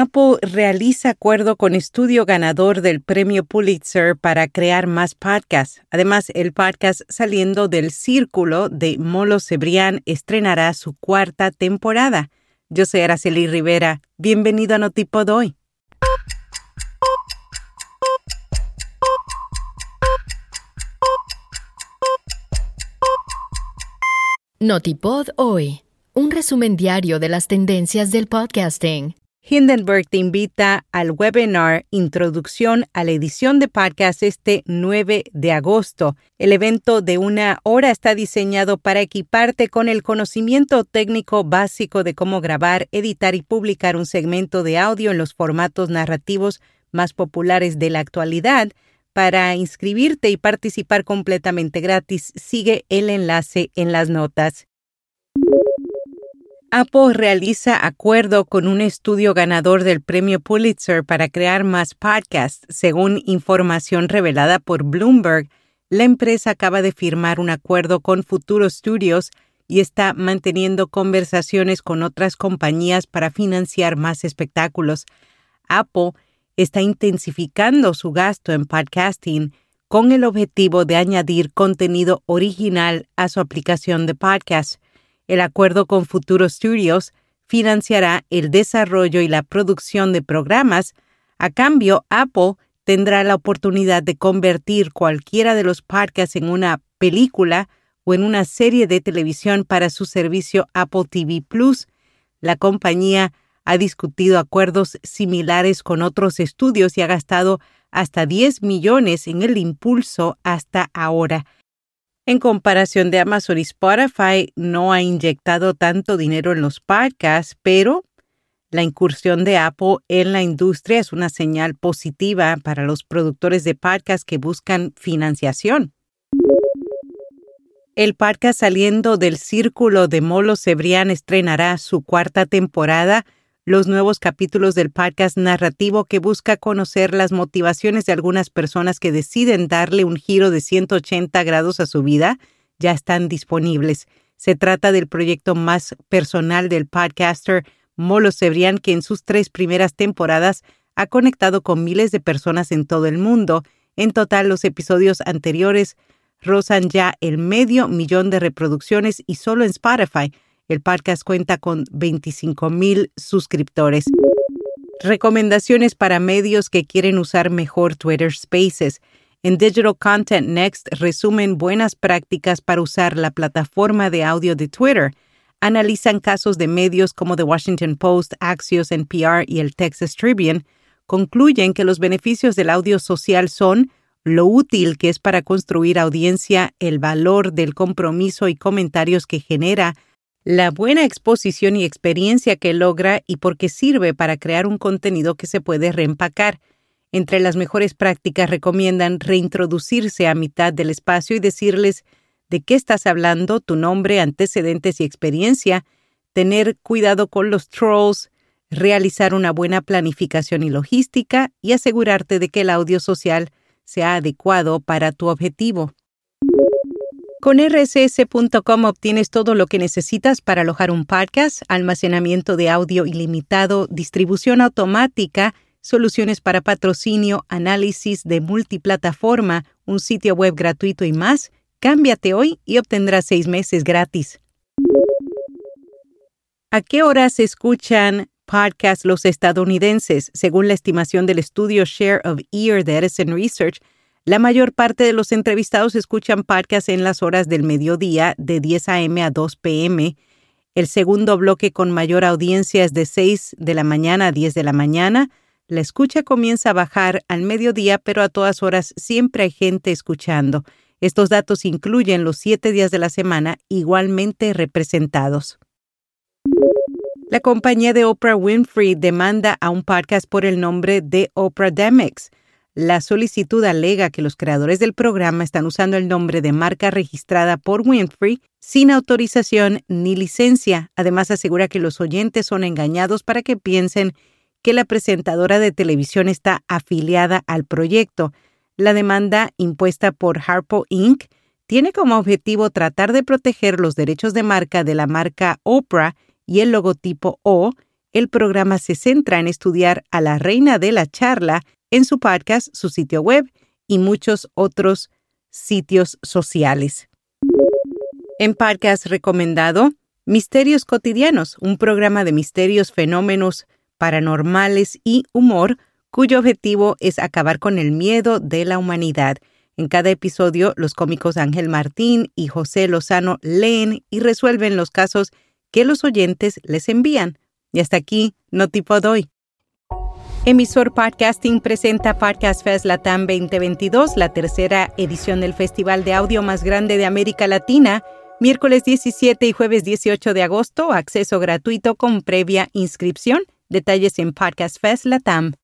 Apple realiza acuerdo con estudio ganador del premio Pulitzer para crear más podcasts. Además, el podcast Saliendo del Círculo de Molo Cebrián estrenará su cuarta temporada. Yo soy Araceli Rivera. Bienvenido a Notipod hoy. Notipod hoy. Un resumen diario de las tendencias del podcasting. Hindenburg te invita al webinar Introducción a la edición de podcast este 9 de agosto. El evento de una hora está diseñado para equiparte con el conocimiento técnico básico de cómo grabar, editar y publicar un segmento de audio en los formatos narrativos más populares de la actualidad. Para inscribirte y participar completamente gratis, sigue el enlace en las notas. Apple realiza acuerdo con un estudio ganador del premio Pulitzer para crear más podcasts. Según información revelada por Bloomberg, la empresa acaba de firmar un acuerdo con Futuro Studios y está manteniendo conversaciones con otras compañías para financiar más espectáculos. Apple está intensificando su gasto en podcasting con el objetivo de añadir contenido original a su aplicación de podcast. El acuerdo con Futuro Studios financiará el desarrollo y la producción de programas. A cambio, Apple tendrá la oportunidad de convertir cualquiera de los podcasts en una película o en una serie de televisión para su servicio Apple TV Plus. La compañía ha discutido acuerdos similares con otros estudios y ha gastado hasta 10 millones en el impulso hasta ahora. En comparación de Amazon y Spotify, no ha inyectado tanto dinero en los podcasts, pero la incursión de Apple en la industria es una señal positiva para los productores de podcasts que buscan financiación. El podcast saliendo del círculo de Molo Cebrián estrenará su cuarta temporada los nuevos capítulos del podcast narrativo que busca conocer las motivaciones de algunas personas que deciden darle un giro de 180 grados a su vida ya están disponibles. Se trata del proyecto más personal del podcaster Molo Cebrián, que en sus tres primeras temporadas ha conectado con miles de personas en todo el mundo. En total, los episodios anteriores rozan ya el medio millón de reproducciones y solo en Spotify el podcast cuenta con 25 mil suscriptores. Recomendaciones para medios que quieren usar mejor Twitter Spaces. En Digital Content Next resumen buenas prácticas para usar la plataforma de audio de Twitter. Analizan casos de medios como The Washington Post, Axios, NPR y el Texas Tribune. Concluyen que los beneficios del audio social son lo útil que es para construir audiencia, el valor del compromiso y comentarios que genera, la buena exposición y experiencia que logra y porque sirve para crear un contenido que se puede reempacar. Entre las mejores prácticas recomiendan reintroducirse a mitad del espacio y decirles de qué estás hablando, tu nombre, antecedentes y experiencia, tener cuidado con los trolls, realizar una buena planificación y logística y asegurarte de que el audio social sea adecuado para tu objetivo. Con rss.com obtienes todo lo que necesitas para alojar un podcast, almacenamiento de audio ilimitado, distribución automática, soluciones para patrocinio, análisis de multiplataforma, un sitio web gratuito y más. Cámbiate hoy y obtendrás seis meses gratis. ¿A qué horas escuchan podcasts los estadounidenses? Según la estimación del estudio Share of Ear de Edison Research, la mayor parte de los entrevistados escuchan podcasts en las horas del mediodía de 10 a.m. a 2 p.m. El segundo bloque con mayor audiencia es de 6 de la mañana a 10 de la mañana. La escucha comienza a bajar al mediodía, pero a todas horas siempre hay gente escuchando. Estos datos incluyen los siete días de la semana igualmente representados. La compañía de Oprah Winfrey demanda a un podcast por el nombre de Oprah Demix. La solicitud alega que los creadores del programa están usando el nombre de marca registrada por Winfrey sin autorización ni licencia. Además, asegura que los oyentes son engañados para que piensen que la presentadora de televisión está afiliada al proyecto. La demanda impuesta por Harpo Inc. tiene como objetivo tratar de proteger los derechos de marca de la marca Oprah y el logotipo O el programa se centra en estudiar a la reina de la charla en su podcast, su sitio web y muchos otros sitios sociales. En podcast recomendado, Misterios Cotidianos, un programa de misterios, fenómenos paranormales y humor cuyo objetivo es acabar con el miedo de la humanidad. En cada episodio, los cómicos Ángel Martín y José Lozano leen y resuelven los casos que los oyentes les envían. Y hasta aquí, no tipo doy. Emisor Podcasting presenta Podcast Fest Latam 2022, la tercera edición del festival de audio más grande de América Latina, miércoles 17 y jueves 18 de agosto, acceso gratuito con previa inscripción. Detalles en Podcast Fest Latam.